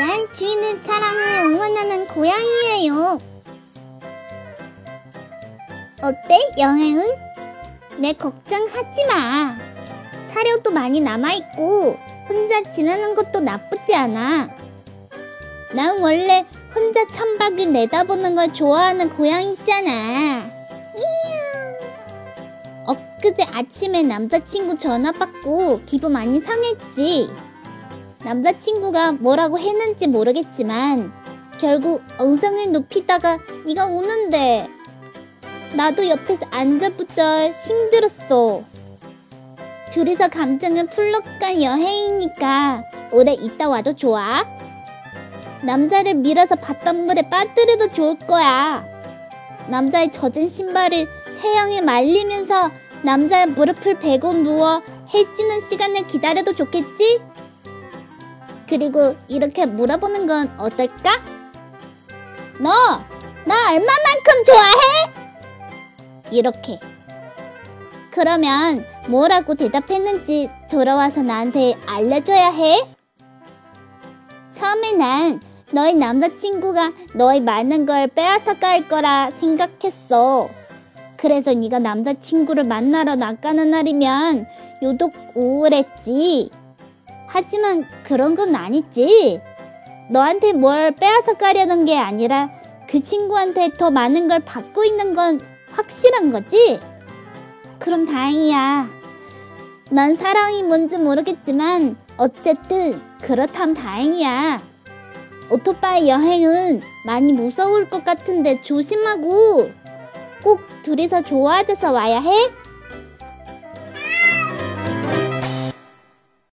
난 주인의 사랑을 응원하는 고양이예요. 어때, 여행은? 내 걱정하지 마. 사료도 많이 남아있고, 혼자 지내는 것도 나쁘지 않아. 난 원래 혼자 천박을 내다보는 걸 좋아하는 고양이잖아. 엊그제 아침에 남자친구 전화 받고 기분 많이 상했지. 남자친구가 뭐라고 했는지 모르겠지만 결국 엉성을 높이다가 네가 우는데 나도 옆에서 안절부절 힘들었어. 둘이서 감정을 풀러간 여행이니까 오래 있다 와도 좋아. 남자를 밀어서 바닷물에 빠뜨려도 좋을 거야. 남자의 젖은 신발을 태양에 말리면서 남자의 무릎을 베고 누워 해지는 시간을 기다려도 좋겠지? 그리고 이렇게 물어보는 건 어떨까? 너, 나 얼마만큼 좋아해? 이렇게. 그러면 뭐라고 대답했는지 돌아와서 나한테 알려줘야 해. 처음에 난 너의 남자친구가 너의 많은 걸 빼앗아 갈 거라 생각했어. 그래서 네가 남자친구를 만나러 나가는 날이면 유독 우울했지. 하지만 그런 건 아니지. 너한테 뭘 빼앗아 가려는 게 아니라 그 친구한테 더 많은 걸 받고 있는 건 확실한 거지? 그럼 다행이야. 난 사랑이 뭔지 모르겠지만 어쨌든 그렇다면 다행이야. 오토바이 여행은 많이 무서울 것 같은데 조심하고 꼭 둘이서 좋아져서 와야 해.